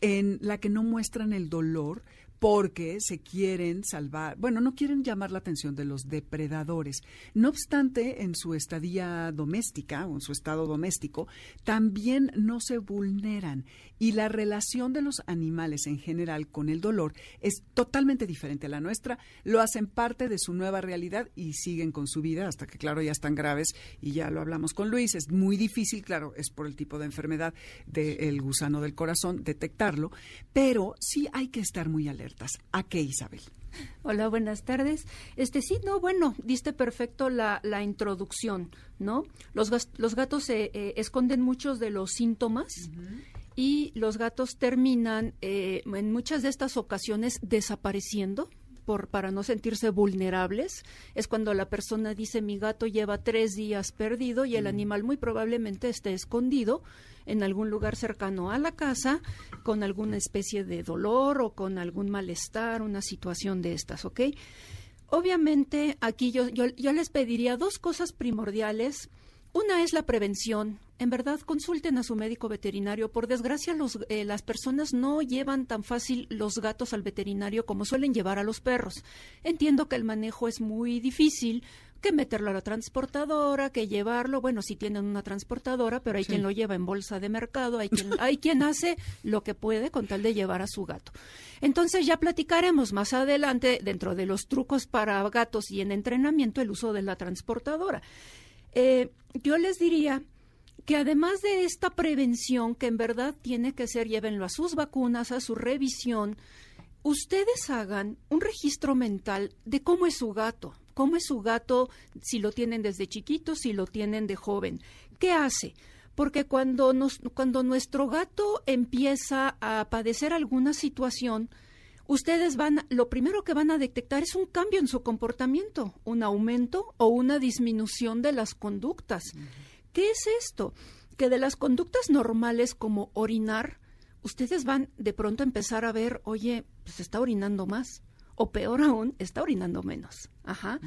en la que no muestran el dolor porque se quieren salvar, bueno, no quieren llamar la atención de los depredadores. No obstante, en su estadía doméstica o en su estado doméstico, también no se vulneran y la relación de los animales en general con el dolor es totalmente diferente a la nuestra. Lo hacen parte de su nueva realidad y siguen con su vida hasta que, claro, ya están graves y ya lo hablamos con Luis. Es muy difícil, claro, es por el tipo de enfermedad del gusano del corazón detectarlo, pero sí hay que estar muy alertas. ¿A qué, Isabel? Hola, buenas tardes. Este sí, no, bueno, diste perfecto la, la introducción, ¿no? Los, los gatos eh, eh, esconden muchos de los síntomas y los gatos terminan eh, en muchas de estas ocasiones desapareciendo. Por, para no sentirse vulnerables, es cuando la persona dice mi gato lleva tres días perdido y el animal muy probablemente esté escondido en algún lugar cercano a la casa con alguna especie de dolor o con algún malestar, una situación de estas, ¿ok? Obviamente aquí yo, yo, yo les pediría dos cosas primordiales. Una es la prevención. En verdad, consulten a su médico veterinario. Por desgracia, los, eh, las personas no llevan tan fácil los gatos al veterinario como suelen llevar a los perros. Entiendo que el manejo es muy difícil, que meterlo a la transportadora, que llevarlo. Bueno, si tienen una transportadora, pero hay quien lo lleva en bolsa de mercado, hay quien, hay quien hace lo que puede con tal de llevar a su gato. Entonces ya platicaremos más adelante, dentro de los trucos para gatos y en entrenamiento, el uso de la transportadora. Eh, yo les diría que además de esta prevención que en verdad tiene que ser, llévenlo a sus vacunas, a su revisión, ustedes hagan un registro mental de cómo es su gato, cómo es su gato, si lo tienen desde chiquito, si lo tienen de joven, qué hace. Porque cuando, nos, cuando nuestro gato empieza a padecer alguna situación, ustedes van, lo primero que van a detectar es un cambio en su comportamiento, un aumento o una disminución de las conductas. ¿Qué es esto? Que de las conductas normales como orinar, ustedes van de pronto a empezar a ver, oye, pues está orinando más. O peor aún, está orinando menos. Ajá.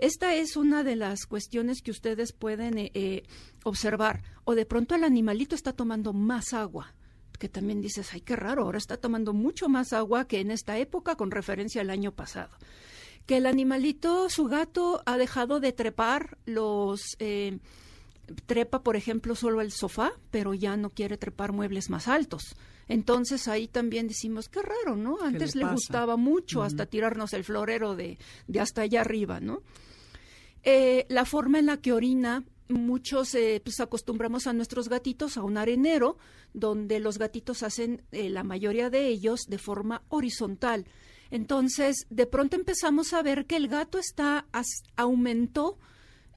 Esta es una de las cuestiones que ustedes pueden eh, eh, observar. O de pronto el animalito está tomando más agua que también dices, ay, qué raro, ahora está tomando mucho más agua que en esta época con referencia al año pasado. Que el animalito, su gato, ha dejado de trepar los... Eh, trepa, por ejemplo, solo el sofá, pero ya no quiere trepar muebles más altos. Entonces ahí también decimos, qué raro, ¿no? Antes le gustaba mucho hasta tirarnos el florero de, de hasta allá arriba, ¿no? Eh, la forma en la que orina, muchos eh, pues acostumbramos a nuestros gatitos a un arenero, donde los gatitos hacen, eh, la mayoría de ellos, de forma horizontal. Entonces, de pronto empezamos a ver que el gato está, as- aumentó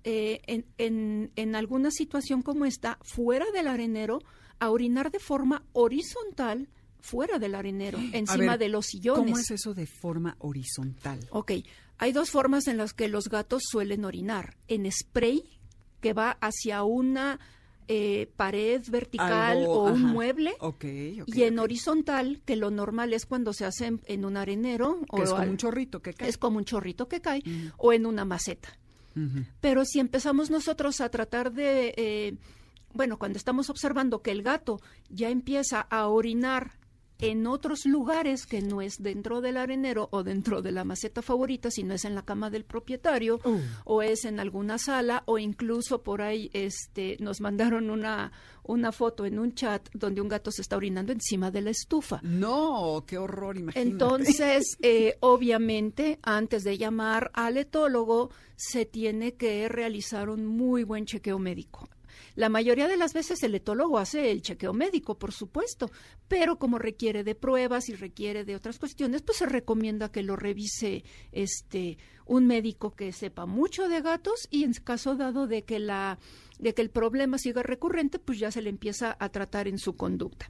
eh, en, en, en alguna situación como esta, fuera del arenero, a orinar de forma horizontal, fuera del arenero, (gasps) encima ver, de los sillones. ¿Cómo es eso de forma horizontal? Ok, hay dos formas en las que los gatos suelen orinar. En spray, que va hacia una eh, pared vertical Algo, o un mueble. Ok, ok, y en horizontal, que lo normal es cuando se hace en, en un arenero. Que es como al- un chorrito que cae. es como un chorrito que cae, o en una maceta. Pero si empezamos nosotros a tratar de, eh, bueno, cuando estamos observando que el gato ya empieza a orinar en otros lugares que no es dentro del arenero o dentro de la maceta favorita, sino es en la cama del propietario Uh. o es en alguna sala o incluso por ahí este nos mandaron una una foto en un chat donde un gato se está orinando encima de la estufa. No, qué horror, imagínate. Entonces, (laughs) eh, obviamente, antes de llamar al etólogo, se tiene que realizar un muy buen chequeo médico. La mayoría de las veces el etólogo hace el chequeo médico, por supuesto, pero como requiere de pruebas y requiere de otras cuestiones, pues se recomienda que lo revise este un médico que sepa mucho de gatos y en caso dado de que la de que el problema siga recurrente, pues ya se le empieza a tratar en su conducta.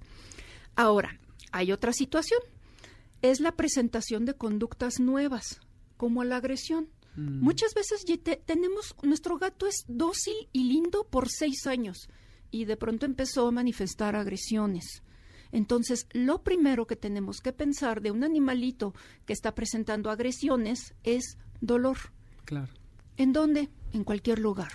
Ahora, hay otra situación. Es la presentación de conductas nuevas, como la agresión. Mm. Muchas veces te- tenemos, nuestro gato es dócil y lindo por seis años y de pronto empezó a manifestar agresiones. Entonces, lo primero que tenemos que pensar de un animalito que está presentando agresiones es dolor. Claro. ¿En dónde? En cualquier lugar.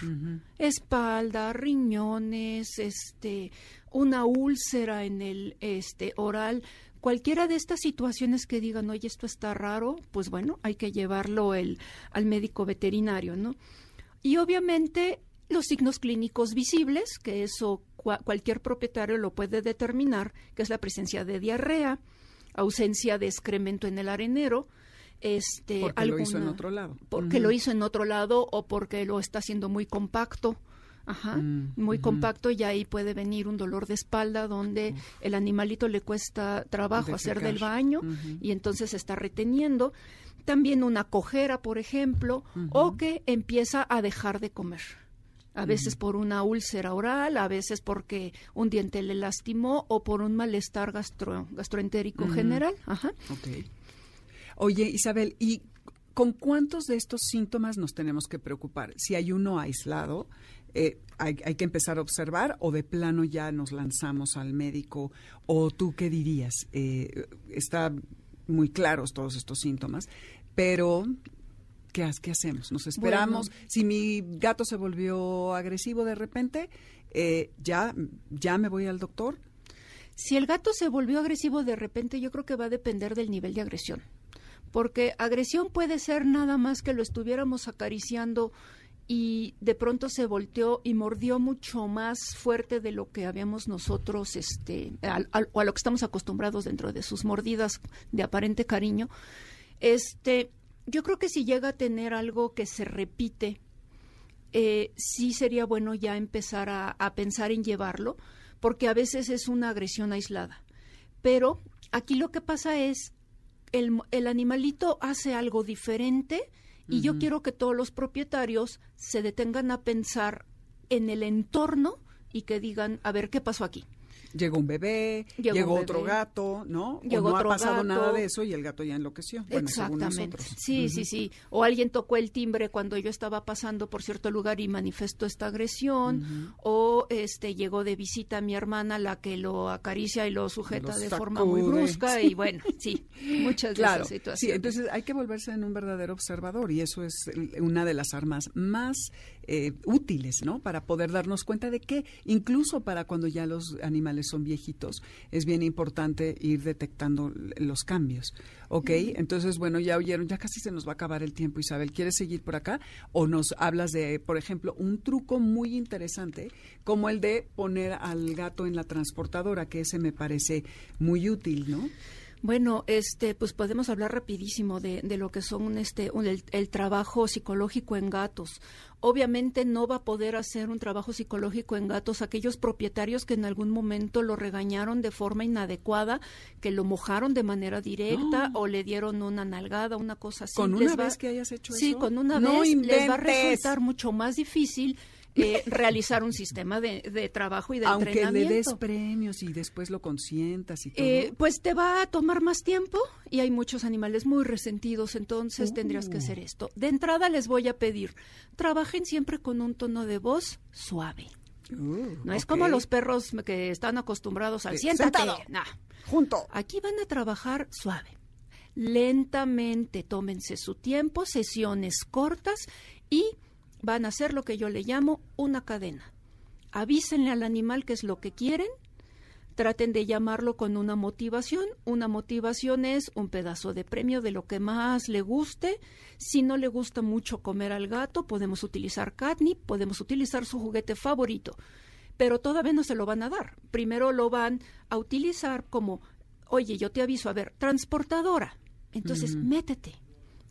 Espalda, riñones, este, una úlcera en el este oral, cualquiera de estas situaciones que digan, oye, esto está raro, pues bueno, hay que llevarlo el, al médico veterinario, ¿no? Y obviamente los signos clínicos visibles, que eso cua- cualquier propietario lo puede determinar, que es la presencia de diarrea, ausencia de excremento en el arenero, este, Porque lo hizo en otro lado. porque lo hizo en otro lado o porque lo está haciendo muy compacto. Ajá, Mm, muy compacto y ahí puede venir un dolor de espalda donde el animalito le cuesta trabajo hacer del baño y entonces se está reteniendo. También una cojera, por ejemplo, o que empieza a dejar de comer. A veces por una úlcera oral, a veces porque un diente le lastimó o por un malestar gastro, gastroentérico general. Ajá. Ok. Oye, Isabel, ¿y con cuántos de estos síntomas nos tenemos que preocupar? Si hay uno aislado, eh, hay, hay que empezar a observar o de plano ya nos lanzamos al médico? ¿O tú qué dirías? Eh, está muy claros todos estos síntomas, pero ¿qué, qué hacemos? ¿Nos esperamos? Si mi gato se volvió agresivo de repente, eh, ¿ya, ¿ya me voy al doctor? Si el gato se volvió agresivo de repente, yo creo que va a depender del nivel de agresión. Porque agresión puede ser nada más que lo estuviéramos acariciando y de pronto se volteó y mordió mucho más fuerte de lo que habíamos nosotros, este, o a lo que estamos acostumbrados dentro de sus mordidas de aparente cariño. Este, yo creo que si llega a tener algo que se repite, eh, sí sería bueno ya empezar a, a pensar en llevarlo, porque a veces es una agresión aislada. Pero aquí lo que pasa es, el, el animalito hace algo diferente y yo quiero que todos los propietarios se detengan a pensar en el entorno y que digan, a ver, ¿qué pasó aquí? Llegó un bebé, Llegó llegó, un otro bebé. gato, ¿no? Llegó o no otro ha pasado gato. nada de eso y el gato ya enloqueció. Bueno, Exactamente. Sí, sí, sí. O alguien tocó el timbre cuando yo estaba pasando por cierto lugar y manifestó esta agresión. O este llegó de visita a mi hermana, la que lo acaricia y lo sujeta de forma muy brusca. Y (laughs) bueno, sí, muchas de Claro, esas sí, situaciones. entonces hay que volverse en un verdadero observador y eso es una de las armas más eh, útiles, ¿no? Para poder darnos cuenta de que incluso para cuando ya los animales son viejitos es bien importante ir detectando los cambios, ¿ok? Entonces, bueno, ya oyeron, ya casi se nos va a acabar el tiempo, Isabel. ¿Quieres seguir por acá? O nos hablas de, por ejemplo, un truco muy interesante como el de poner al gato en la transportadora, que ese me parece muy útil, ¿no? Bueno, este, pues podemos hablar rapidísimo de, de lo que son este, un- el, el trabajo psicológico en gatos. Obviamente no va a poder hacer un trabajo psicológico en gatos aquellos propietarios que en algún momento lo regañaron de forma inadecuada, que lo mojaron de manera directa o le dieron una nalgada, una cosa así. ¿Con Les una va- vez que hayas hecho Sí, eso? con una ¡No vez les va a resultar mucho más difícil eh, realizar un sistema de, de trabajo y de Aunque le entrenamiento. des premios y después lo consientas y todo. Eh, pues te va a tomar más tiempo y hay muchos animales muy resentidos, entonces tendrías que Uh. hacer esto. De entrada les voy a pedir, trabajen siempre con un tono de voz suave. Uh, No es como los perros que están acostumbrados al Sí, siéntate. Nah. Junto. Aquí van a trabajar suave. Lentamente, tómense su tiempo, sesiones cortas y van a hacer lo que yo le llamo una cadena. Avísenle al animal qué es lo que quieren, traten de llamarlo con una motivación. Una motivación es un pedazo de premio de lo que más le guste. Si no le gusta mucho comer al gato, podemos utilizar catnip, podemos utilizar su juguete favorito, pero todavía no se lo van a dar. Primero lo van a utilizar como, oye, yo te aviso, a ver, transportadora. Entonces, métete.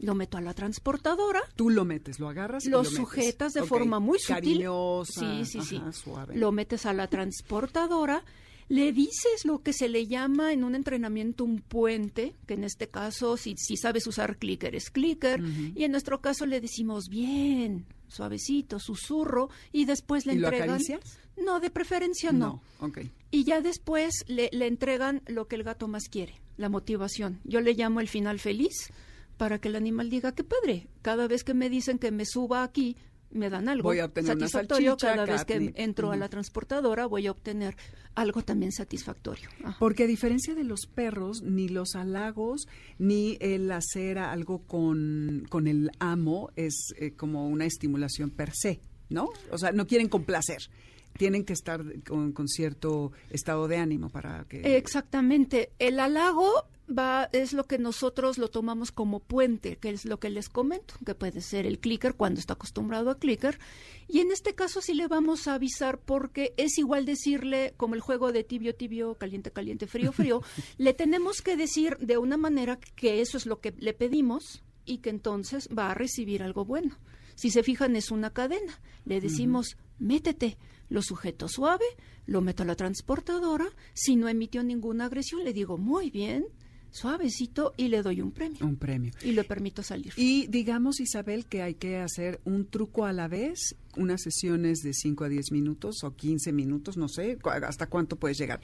Lo meto a la transportadora, Tú lo metes, lo agarras y lo metes. sujetas de forma muy sutil. Cariñosa, Sí, sí, sí. ajá, suave. Lo metes a la transportadora le dices lo que se le llama en un entrenamiento un puente, que en este caso, si, si sabes usar clicker, es clicker, y en nuestro caso le decimos bien, suavecito, susurro, y después le ¿Y lo entregan. acaricias? No, de preferencia no. ok. Y ya después le, le entregan lo que el gato más quiere, la motivación. Yo le llamo el final feliz para que el animal diga, qué padre, cada vez que me dicen que me suba aquí, me dan algo Voy a obtener satisfactorio. cada vez que entro a la transportadora voy a obtener algo también satisfactorio. Ajá. Porque a diferencia de los perros, ni los halagos, ni el hacer algo con, con el amo es eh, como una estimulación per se, ¿no? O sea, no quieren complacer. Tienen que estar con, con cierto estado de ánimo para que... Exactamente. El halago va es lo que nosotros lo tomamos como puente, que es lo que les comento, que puede ser el clicker cuando está acostumbrado a clicker. Y en este caso sí le vamos a avisar porque es igual decirle, como el juego de tibio, tibio, caliente, caliente, frío, frío, (laughs) le tenemos que decir de una manera que eso es lo que le pedimos y que entonces va a recibir algo bueno. Si se fijan, es una cadena. Le decimos, métete, lo sujeto suave, lo meto a la transportadora, si no emitió ninguna agresión, le digo, muy bien, suavecito, y le doy un premio. Un premio. Y le permito salir. Y digamos, Isabel, que hay que hacer un truco a la vez, unas sesiones de 5 a 10 minutos o 15 minutos, no sé, hasta cuánto puedes llegar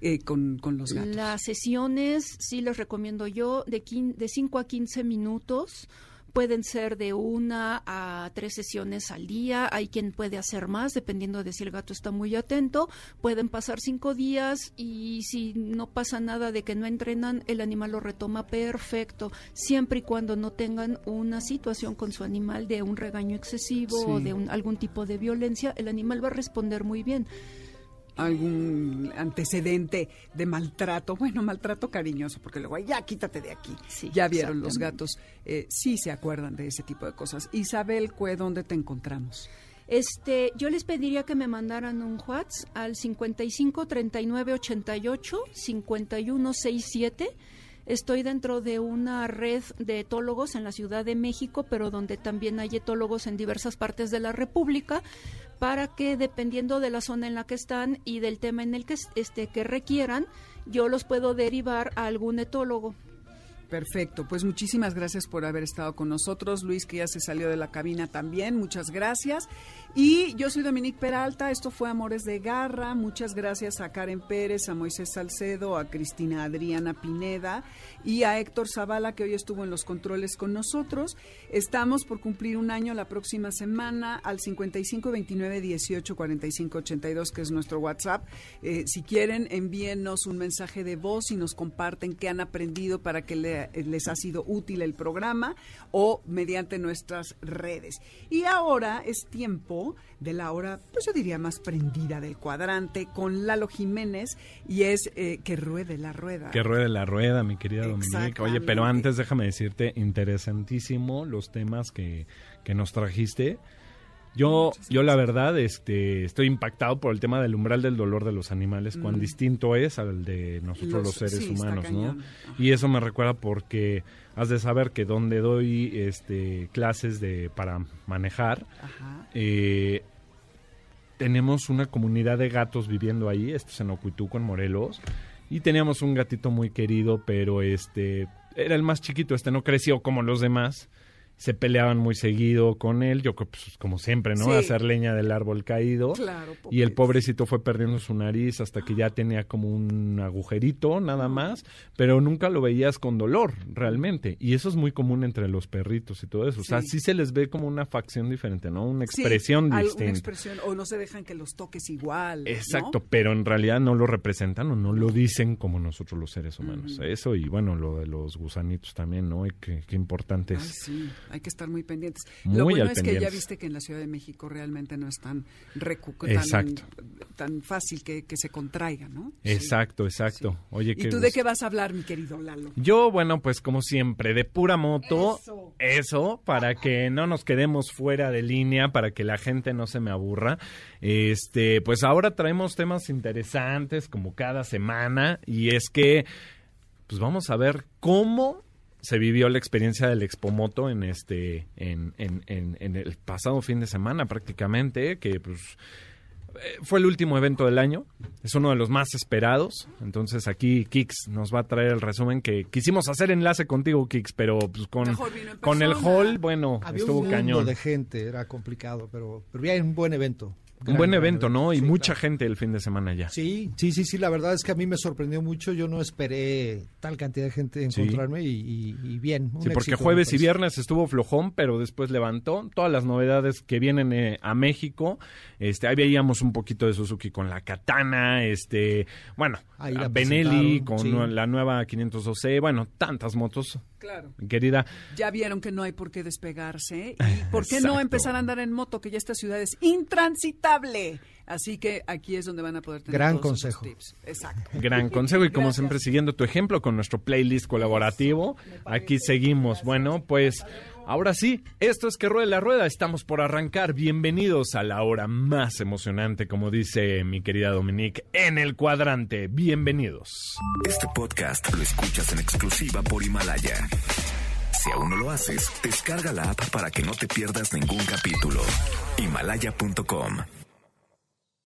eh, con, con los gatos. Las sesiones, sí les recomiendo yo, de, quin- de 5 a 15 minutos. Pueden ser de una a tres sesiones al día. Hay quien puede hacer más, dependiendo de si el gato está muy atento. Pueden pasar cinco días y si no pasa nada de que no entrenan, el animal lo retoma perfecto, siempre y cuando no tengan una situación con su animal de un regaño excesivo o de un- algún tipo de violencia, el animal va a responder muy bien. Algún antecedente de maltrato, bueno, maltrato cariñoso, porque luego, "Ay, ya quítate de aquí. Sí, ya vieron los gatos, eh, sí se acuerdan de ese tipo de cosas. Isabel Cue, ¿dónde te encontramos? Este, yo les pediría que me mandaran un WhatsApp al 55 39 88 51 67. Estoy dentro de una red de etólogos en la Ciudad de México, pero donde también hay etólogos en diversas partes de la República, para que dependiendo de la zona en la que están y del tema en el que es- este que requieran, yo los puedo derivar a algún etólogo. Perfecto, pues muchísimas gracias por haber estado con nosotros. Luis, que ya se salió de la cabina también, muchas gracias. Y yo soy Dominique Peralta, esto fue Amores de Garra. Muchas gracias a Karen Pérez, a Moisés Salcedo, a Cristina Adriana Pineda y a Héctor Zavala, que hoy estuvo en los controles con nosotros. Estamos por cumplir un año la próxima semana al 55 29 18 45 82, que es nuestro WhatsApp. Eh, si quieren, envíenos un mensaje de voz y nos comparten qué han aprendido para que le- les ha sido útil el programa o mediante nuestras redes. Y ahora es tiempo de la hora, pues yo diría más prendida del cuadrante con Lalo Jiménez y es eh, que ruede la rueda. Que ruede la rueda, mi querida Dominique. Oye, pero antes déjame decirte, interesantísimo los temas que, que nos trajiste. Yo, yo la verdad, este, estoy impactado por el tema del umbral del dolor de los animales, cuán Mm. distinto es al de nosotros los, Los- seres sí, humanos, ¿no? Y eso me recuerda porque has de saber que donde doy este, clases de para manejar, Ajá. eh, tenemos una comunidad de gatos viviendo ahí, esto es en Ocuituco, en Morelos, y teníamos un gatito muy querido, pero este era el más chiquito, este no creció como los demás. Se peleaban muy seguido con él, yo pues, como siempre, ¿no? Sí. Hacer leña del árbol caído. Claro, Y el pobrecito. fue perdiendo su nariz hasta que ya tenía como un agujerito, nada más, pero nunca lo veías con dolor, realmente. Y eso es muy común entre los perritos y todo eso. O sea, Sí. sí se les ve como una facción diferente, ¿no? Una expresión distinta. expresión, o no se dejan que los toques igual. ¿no? Exacto, pero en realidad no lo representan o no lo dicen como nosotros los seres humanos. Eso y bueno, lo de los gusanitos también, ¿no? Y qué, qué importante Ay, es. sí, hay que estar muy pendientes. Muy Lo bueno al es que ya viste que en la Ciudad de México realmente no es tan, recu- tan, tan fácil que, que se contraiga, ¿no? Exacto, exacto. Sí. Oye, ¿Y tú de qué vas a hablar, mi querido Lalo? Yo, bueno, pues como siempre, de pura moto, Eso. eso, para que no nos quedemos fuera de línea, para que la gente no se me aburra. Este, pues ahora traemos temas interesantes como cada semana y es que pues vamos a ver cómo se vivió la experiencia del Expomoto en este en, en, en, en el pasado fin de semana prácticamente que pues eh, fue el último evento del año, es uno de los más esperados, entonces aquí Kix nos va a traer el resumen que quisimos hacer enlace contigo, Kix, pero pues con, con el hall, bueno, Había estuvo un mundo cañón. de gente, era complicado, pero, pero bien, un buen evento. Un buen evento, ¿no? Y Sí, mucha claro. gente el fin de semana ya. Sí, sí, sí, sí, la verdad es que a mí me sorprendió mucho, yo no esperé tal cantidad de gente Sí. encontrarme y, y- y bien. un Sí, porque éxito, jueves y viernes estuvo flojón, pero después levantó todas las novedades que vienen eh, a México. Este, ahí veíamos un poquito de Suzuki con la Katana, este, bueno, Ahí la Benelli con sí. la nueva 512, bueno, tantas motos, Claro. mi querida. Ya vieron que no hay por qué despegarse. ¿Y (laughs) por qué Exacto. no empezar a andar en moto? Que ya esta ciudad es intransitable. Así que aquí es donde van a poder tener Gran todos consejo. tips. Exacto. (laughs) Gran consejo y como Gracias. siempre siguiendo tu ejemplo con nuestro playlist colaborativo, aquí seguimos. Bueno, pues ahora sí, esto es que ruede la rueda, estamos por arrancar. Bienvenidos a la hora más emocionante, como dice mi querida Dominique, en el cuadrante. Bienvenidos. Este podcast lo escuchas en exclusiva por Himalaya. Si aún no lo haces, descarga la app para que no te pierdas ningún capítulo. Himalaya.com